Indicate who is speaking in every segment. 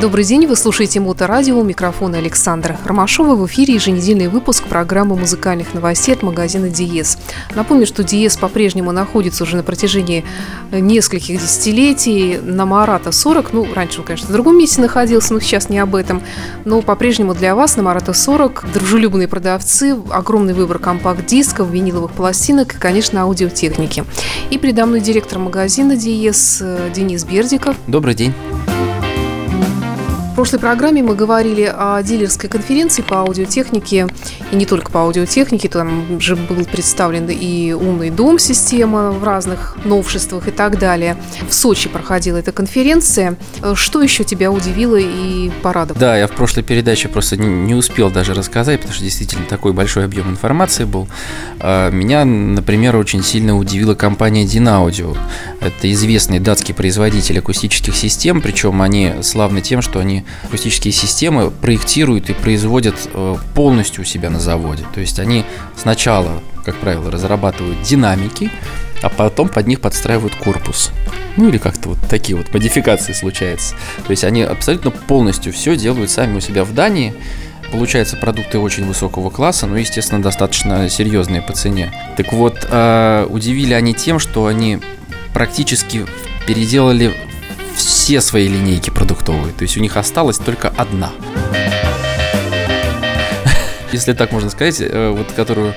Speaker 1: Добрый день, вы слушаете Моторадио, у микрофона Александра Ромашова. В эфире еженедельный выпуск программы музыкальных новостей от магазина Диес. Напомню, что Диес по-прежнему находится уже на протяжении нескольких десятилетий на Марата 40. Ну, раньше он, конечно, в другом месте находился, но сейчас не об этом. Но по-прежнему для вас на Марата 40 дружелюбные продавцы, огромный выбор компакт-дисков, виниловых пластинок и, конечно, аудиотехники. И передо мной директор магазина Диес Денис Бердиков.
Speaker 2: Добрый день
Speaker 1: прошлой программе мы говорили о дилерской конференции по аудиотехнике, и не только по аудиотехнике, там же был представлен и умный дом, система в разных новшествах и так далее. В Сочи проходила эта конференция. Что еще тебя удивило и порадовало?
Speaker 2: Да, я в прошлой передаче просто не успел даже рассказать, потому что действительно такой большой объем информации был. А, меня, например, очень сильно удивила компания Dinaaudio. Это известный датский производитель акустических систем, причем они славны тем, что они акустические системы проектируют и производят э, полностью у себя на заводе. То есть они сначала, как правило, разрабатывают динамики, а потом под них подстраивают корпус. Ну или как-то вот такие вот модификации случаются. То есть они абсолютно полностью все делают сами у себя в Дании. Получаются продукты очень высокого класса, но, естественно, достаточно серьезные по цене. Так вот, э, удивили они тем, что они практически переделали все свои линейки продуктовые. То есть у них осталась только одна. Если так можно сказать, э, вот которую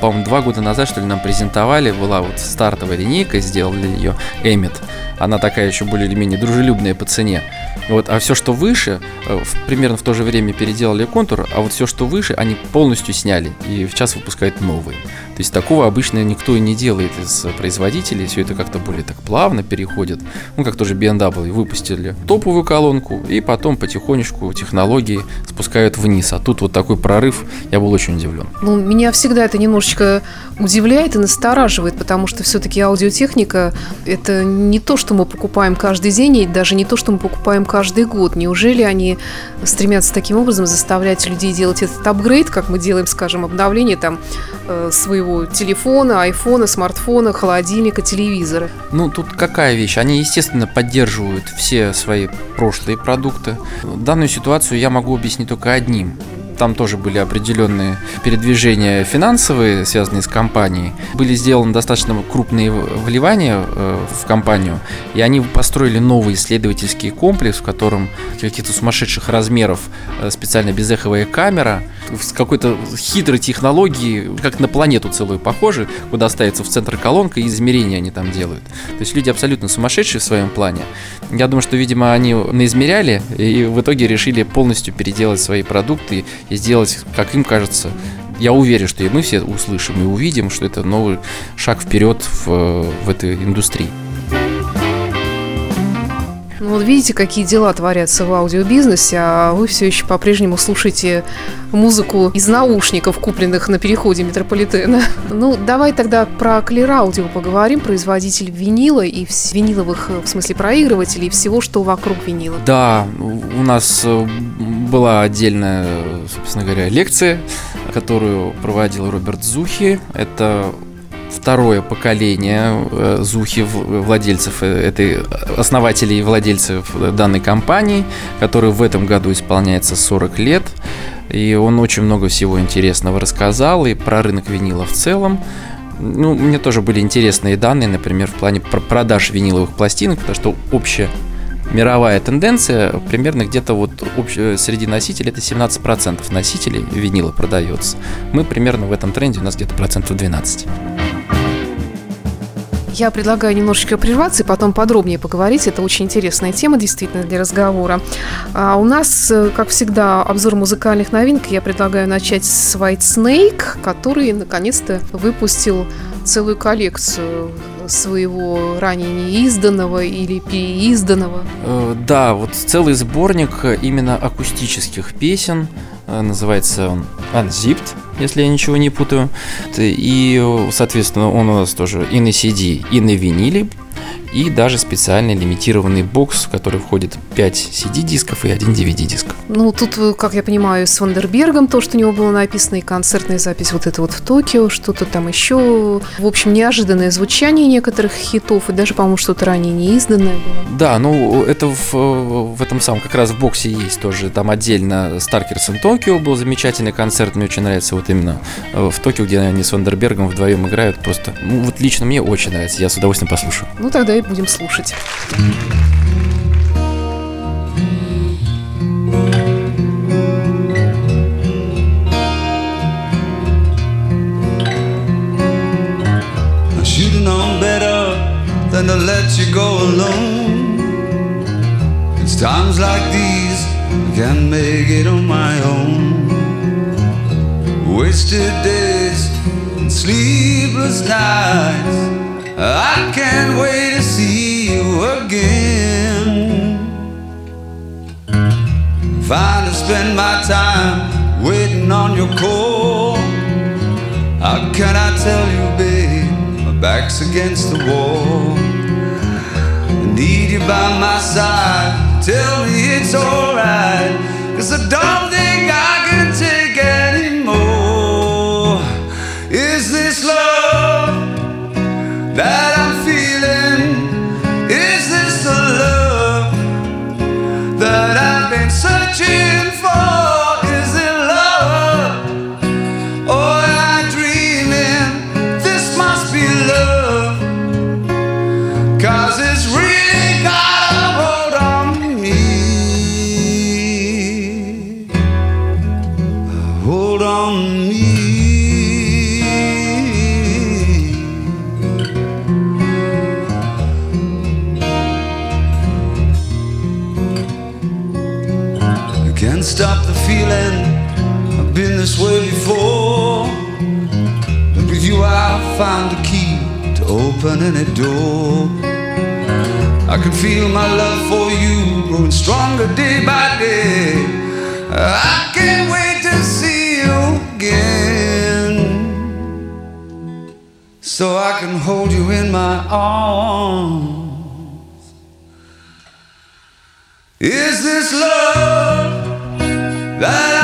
Speaker 2: по-моему, два года назад, что ли, нам презентовали, была вот стартовая линейка, сделали ее Эмит. Она такая еще более или менее дружелюбная по цене. Вот, а все, что выше, э, примерно в то же время переделали контур, а вот все, что выше, они полностью сняли и в час выпускают новые. То есть такого обычно никто и не делает из производителей. Все это как-то более так плавно переходит. Ну, как тоже BMW выпустили топовую колонку, и потом потихонечку технологии спускают вниз. А тут вот такой прорыв, я был очень удивлен.
Speaker 1: Ну, меня всегда это немножечко удивляет и настораживает, потому что все-таки аудиотехника – это не то, что мы покупаем каждый день, и даже не то, что мы покупаем каждый год. Неужели они стремятся таким образом заставлять людей делать этот апгрейд, как мы делаем, скажем, обновление там э, своего своего телефона, айфона, смартфона, холодильника, телевизора.
Speaker 2: Ну, тут какая вещь? Они, естественно, поддерживают все свои прошлые продукты. Данную ситуацию я могу объяснить только одним там тоже были определенные передвижения финансовые, связанные с компанией. Были сделаны достаточно крупные вливания э, в компанию, и они построили новый исследовательский комплекс, в котором каких-то сумасшедших размеров э, специально безэховая камера с какой-то хитрой технологией, как на планету целую похожи, куда ставится в центр колонка, и измерения они там делают. То есть люди абсолютно сумасшедшие в своем плане. Я думаю, что, видимо, они наизмеряли и в итоге решили полностью переделать свои продукты и сделать, как им кажется, я уверен, что и мы все услышим и увидим, что это новый шаг вперед в, в этой индустрии.
Speaker 1: Ну вот видите, какие дела творятся в аудиобизнесе, а вы все еще по-прежнему слушаете музыку из наушников, купленных на переходе метрополитена. Ну, давай тогда про Clear Audio поговорим, производитель винила и виниловых, в смысле, проигрывателей и всего, что вокруг винила.
Speaker 2: Да, у нас э, была отдельная, собственно говоря, лекция, которую проводил Роберт Зухи. Это второе поколение э, Зухи владельцев э, этой основателей и владельцев данной компании, который в этом году исполняется 40 лет. И он очень много всего интересного рассказал и про рынок винила в целом. Ну, мне тоже были интересные данные, например, в плане продаж виниловых пластинок, потому что общая мировая тенденция примерно где-то вот общ... среди носителей это 17% носителей винила продается. Мы примерно в этом тренде, у нас где-то процентов 12.
Speaker 1: Я предлагаю немножечко прерваться и потом подробнее поговорить. Это очень интересная тема, действительно, для разговора. А у нас, э, как всегда, обзор музыкальных новинок. Я предлагаю начать с White Snake, который наконец-то выпустил целую коллекцию своего ранее неизданного или переизданного.
Speaker 2: Э, да, вот целый сборник именно акустических песен. Э, называется он Unzipped если я ничего не путаю. И, соответственно, он у нас тоже и на CD, и на виниле. И даже специальный лимитированный бокс, в который входит 5 CD-дисков и один DVD-диск.
Speaker 3: Ну, тут, э, как я понимаю, с Ванденбергом то, что у него было написано, и концертная запись вот это вот в Токио, что-то там еще. В общем, неожиданное звучание некоторых хитов, и даже, по-моему, что-то ранее не изданное было.
Speaker 2: Да, ну, это в, в этом самом, как раз в боксе есть тоже, там отдельно Starkers in Tokyo был замечательный концерт, мне очень нравится вот именно э, в Токио, где они с Вандербергом вдвоем играют, просто, ну, вот лично мне очень нравится, я с удовольствием послушаю.
Speaker 3: Ну, тогда и будем слушать. than to let you go alone. It's times like these I can't make it on my own. Wasted days and sleepless nights. I can't wait to see you again. Fine to spend my time waiting on your call. How can I tell you, babe? My back's against the wall. I need you by my side. Tell me it's alright. Cause I don't think I been searching I can feel my love for you growing stronger day by day. I can't wait to see you again. So I can hold you in my arms. Is this love that I'm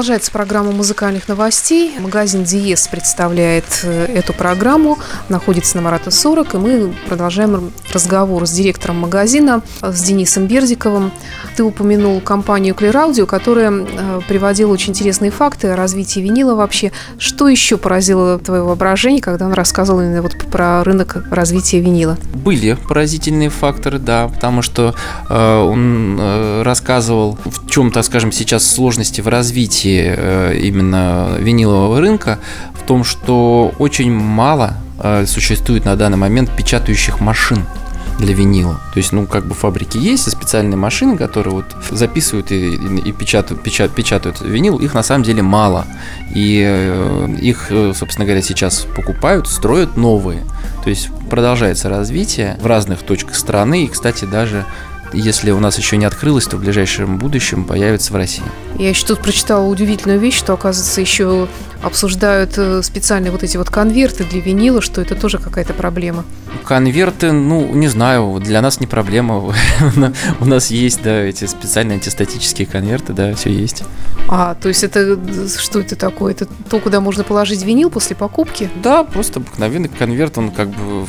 Speaker 3: Продолжается программа музыкальных новостей. Магазин Диес представляет э, эту программу. Находится на Марата 40. И мы продолжаем разговор с директором магазина, э, с Денисом Бердиковым. Ты упомянул компанию Clear Audio, которая э, приводила очень интересные факты о развитии винила вообще. Что еще поразило твое воображение, когда он рассказывал именно вот про рынок развития винила?
Speaker 2: Были поразительные факторы, да, потому что э, он э, рассказывал, в чем, так скажем, сейчас сложности в развитии э, именно винилового рынка, в том, что очень мало э, существует на данный момент печатающих машин для винила. То есть, ну, как бы фабрики есть, и специальные машины, которые вот записывают и, и печатают, печат, печатают винил, их на самом деле мало. И э, их, э, собственно говоря, сейчас покупают, строят новые. То есть продолжается развитие в разных точках страны. И, кстати, даже если у нас еще не открылось, то в ближайшем будущем появится в России.
Speaker 3: Я еще тут прочитала удивительную вещь, что, оказывается, еще обсуждают э, специальные вот эти вот конверты для винила, что это тоже какая-то проблема.
Speaker 2: Конверты, ну, не знаю, для нас не проблема. У нас есть, да, эти специальные антистатические конверты, да, все есть.
Speaker 3: А, то есть это что это такое? Это то, куда можно положить винил после покупки?
Speaker 2: Да, просто обыкновенный конверт, он как бы...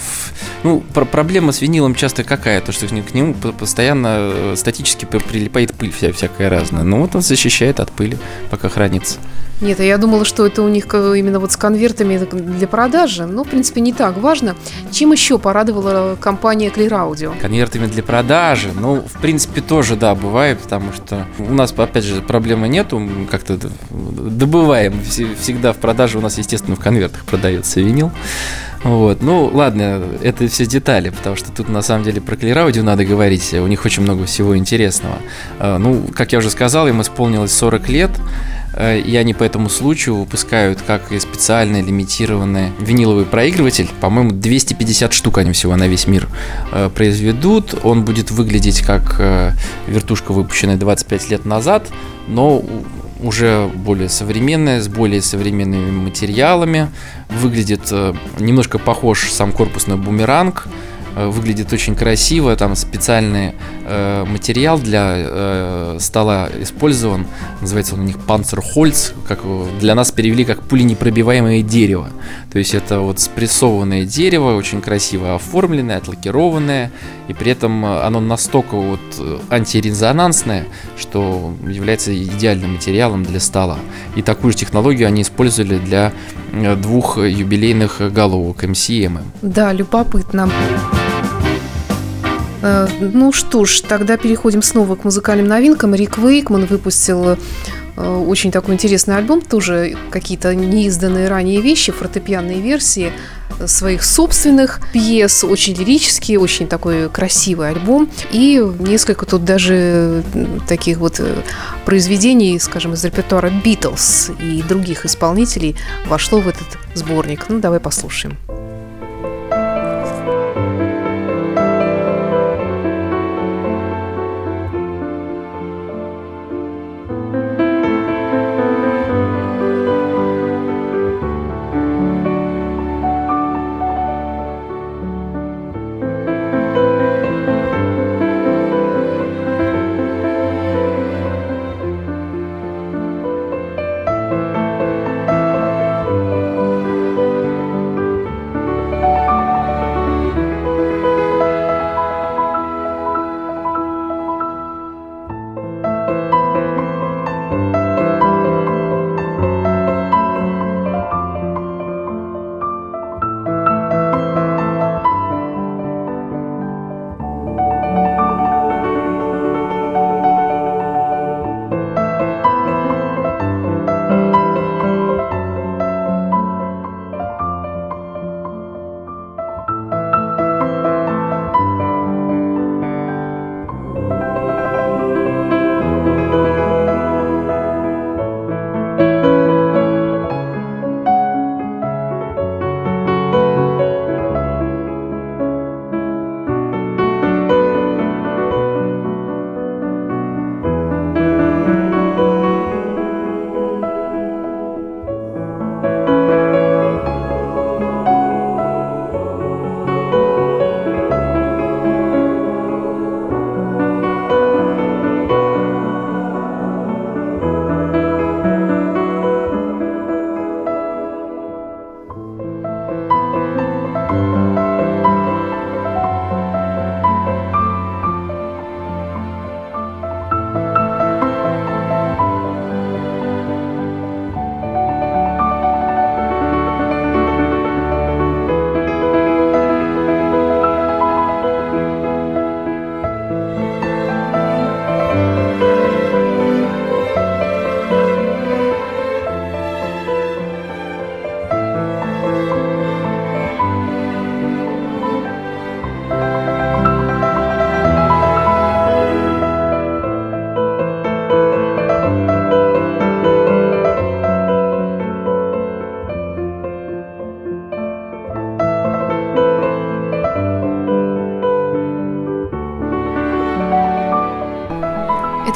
Speaker 2: Ну, про проблема с винилом часто какая? То, что к нему постоянно статически прилипает пыль вся, всякая разная. Ну, вот он защищает от пыли, пока хранится.
Speaker 1: Нет, а я думала, что это у них именно вот с конвертами для продажи. Но, в принципе, не так важно. Чем еще порадовала компания Clear Audio?
Speaker 2: Конвертами для продажи. Ну, в принципе, тоже, да, бывает, потому что у нас, опять же, проблемы нету. Как-то добываем. Всегда в продаже у нас, естественно, в конвертах продается винил. Вот. Ну, ладно, это все детали, потому что тут на самом деле про Clear надо говорить. У них очень много всего интересного. А, ну, как я уже сказал, им исполнилось 40 лет. Э, и они по этому случаю выпускают как и специальный лимитированный виниловый проигрыватель. По-моему, 250 штук они всего на весь мир э, произведут. Он будет выглядеть как э, вертушка, выпущенная 25 лет назад, но уже более современная, с более современными материалами. Выглядит э, немножко похож сам корпус на бумеранг. Э, выглядит очень красиво, там специальный э, материал для э, стола использован, называется он у них Panzerholz, как для нас перевели как пуленепробиваемое дерево. То есть это вот спрессованное дерево, очень красиво оформленное, отлакированное, и при этом оно настолько вот антирезонансное, что является идеальным материалом для стола. И такую же технологию они использовали для э, двух юбилейных головок MM.
Speaker 1: Да, любопытно. Э, ну что ж, тогда переходим снова к музыкальным новинкам. Рик Вейкман выпустил э, очень такой интересный альбом, тоже какие-то неизданные ранее вещи, фортепианные версии своих собственных пьес, очень лирический, очень такой красивый альбом. И несколько тут даже таких вот э, произведений, скажем, из репертуара Битлз и других исполнителей вошло в этот сборник. Ну, давай послушаем.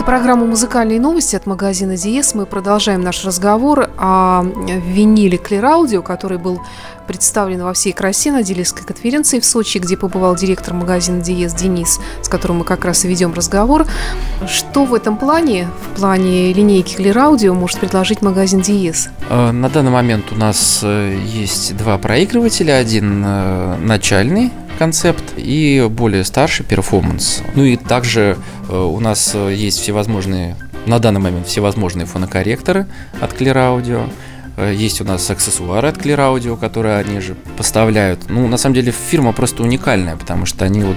Speaker 1: Программа «Музыкальные новости» от магазина «Диез». Мы продолжаем наш разговор о виниле Clear Audio, который был представлен во всей красе на дилерской конференции в Сочи, где побывал директор магазина «Диез» Денис, с которым мы как раз и ведем разговор. Что в этом плане, в плане линейки Clear Audio, может предложить магазин «Диез»?
Speaker 2: Э, на данный момент у нас э, есть два проигрывателя. Один э, начальный, концепт и более старший перформанс. Ну и также у нас э, есть всевозможные на данный момент всевозможные фонокорректоры от Clear Audio. Э, есть у нас аксессуары от Clear Audio, которые они же поставляют. Ну, на самом деле, фирма просто уникальная, потому что они вот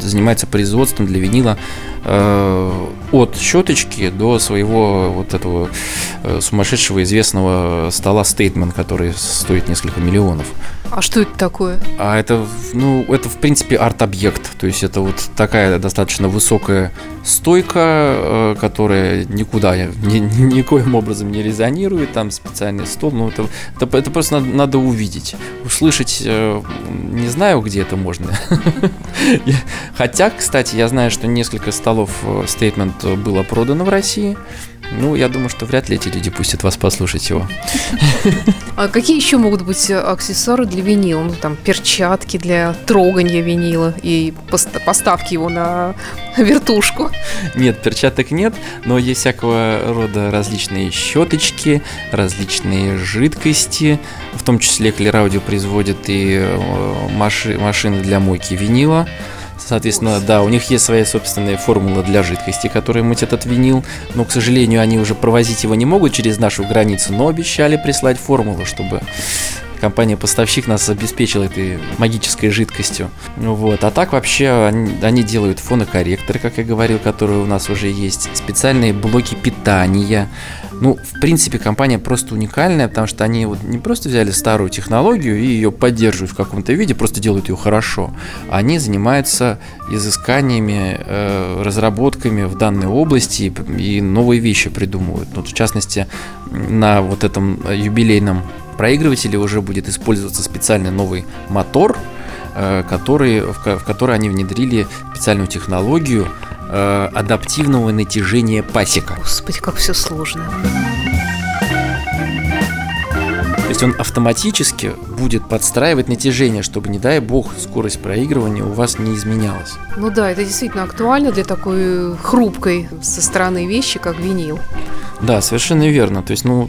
Speaker 2: занимаются производством для винила э, от щеточки до своего вот этого э, сумасшедшего известного стола Statement, который стоит несколько миллионов.
Speaker 1: А что это такое?
Speaker 2: А это, ну, это в принципе арт-объект. То есть это вот такая достаточно высокая стойка, э, которая никуда ни, никоим образом не резонирует. Там специальный стол. Ну, это, это, это просто надо, надо увидеть. Услышать, э, не знаю, где это можно. Хотя, кстати, я знаю, что несколько столов э, Statement было продано в России. Ну, я думаю, что вряд ли эти люди пустят вас послушать его.
Speaker 1: А какие еще могут быть аксессуары для винила? Ну, там, перчатки для трогания винила и поставки его на вертушку.
Speaker 2: Нет, перчаток нет, но есть всякого рода различные щеточки, различные жидкости, в том числе Клераудио производит и э, маши, машины для мойки винила. Соответственно, да, у них есть своя собственная формула для жидкости, которая мыть этот винил. Но, к сожалению, они уже провозить его не могут через нашу границу, но обещали прислать формулу, чтобы компания-поставщик нас обеспечила этой магической жидкостью. Вот. А так вообще они, они делают фонокорректоры, как я говорил, которые у нас уже есть, специальные блоки питания, ну, в принципе, компания просто уникальная, потому что они вот не просто взяли старую технологию и ее поддерживают в каком-то виде, просто делают ее хорошо. Они занимаются изысканиями, э, разработками в данной области и, и новые вещи придумывают. Вот, в частности, на вот этом юбилейном проигрывателе уже будет использоваться специальный новый мотор, э, который, в, в который они внедрили специальную технологию, э, адаптивного натяжения пасека.
Speaker 1: Господи, как все сложно.
Speaker 2: То есть он автоматически будет подстраивать натяжение, чтобы, не дай бог, скорость проигрывания у вас не изменялась.
Speaker 1: Ну да, это действительно актуально для такой хрупкой со стороны вещи, как винил.
Speaker 2: Да, совершенно верно. То есть, ну,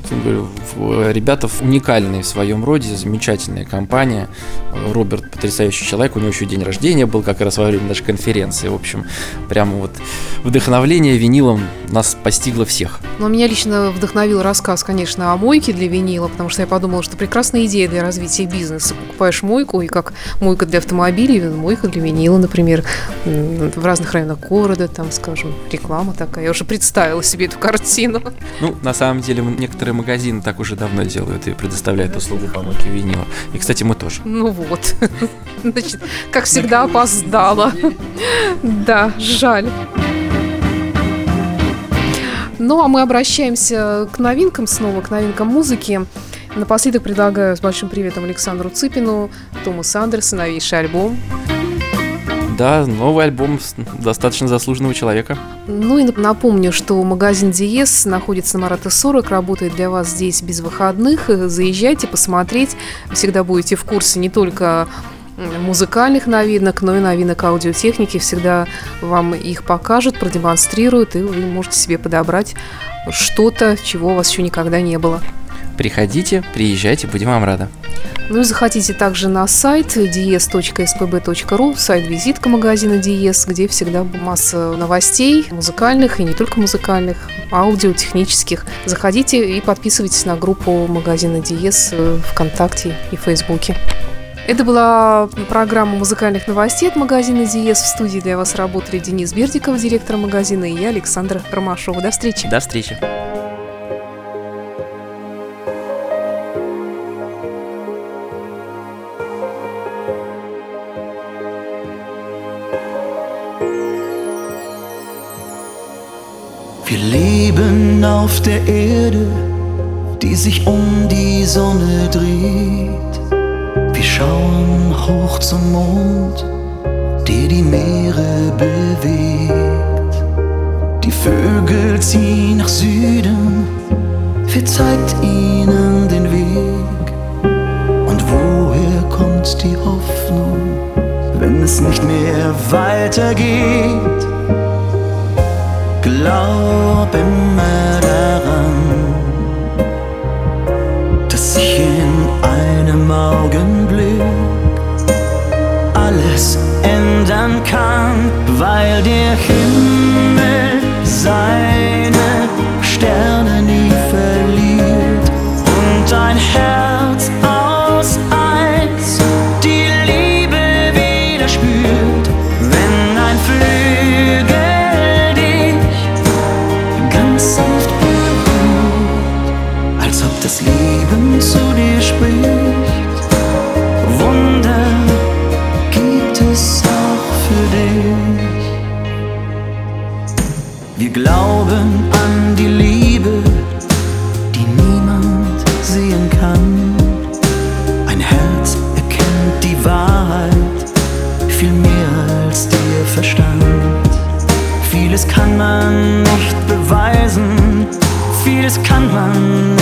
Speaker 2: ребята уникальные в своем роде, замечательная компания. Роберт потрясающий человек, у него еще день рождения был как раз во время нашей конференции. В общем, прямо вот вдохновление винилом нас постигло всех.
Speaker 1: Но меня лично вдохновил рассказ, конечно, о мойке для винила, потому что я подумала, что прекрасная идея для развития бизнеса. Покупаешь мойку, и как мойка для автомобилей, мойка для винила, например, в разных районах города, там, скажем, реклама такая. Я уже представила себе эту картину.
Speaker 2: Ну, на самом деле, некоторые магазины так уже давно делают и предоставляют услугу помойки винила. И, кстати, мы тоже.
Speaker 1: Ну вот. Значит, как всегда, опоздала. Да, жаль. Ну, а мы обращаемся к новинкам снова, к новинкам музыки. Напоследок предлагаю с большим приветом Александру Цыпину, Томас Андерсон, новейший альбом.
Speaker 2: Да, новый альбом достаточно заслуженного человека.
Speaker 1: Ну и напомню, что магазин Диес находится на Марата 40, работает для вас здесь без выходных. Заезжайте посмотреть, всегда будете в курсе не только музыкальных новинок, но и новинок аудиотехники. Всегда вам их покажут, продемонстрируют, и вы можете себе подобрать что-то, чего у вас еще никогда не было.
Speaker 2: Приходите, приезжайте, будем вам рады.
Speaker 1: Ну и заходите также на сайт ds.spb.ru, сайт-визитка магазина DS, где всегда масса новостей, музыкальных и не только музыкальных, аудиотехнических. Заходите и подписывайтесь на группу магазина DS ВКонтакте и Фейсбуке. Это была программа музыкальных новостей от магазина Диес. В студии для вас работали Денис Бердиков, директор магазина, и я, Александр Ромашова. До встречи.
Speaker 2: До встречи.
Speaker 4: Wir leben auf der Erde, die sich um die Sonne dreht. Wir schauen hoch zum Mond, der die Meere bewegt. Die Vögel ziehen nach Süden, wer zeigt ihnen den Weg? Und woher kommt die Hoffnung, wenn es nicht mehr weitergeht? Glaub immer daran, dass sich in einem Augenblick alles ändern kann, weil der Himmel man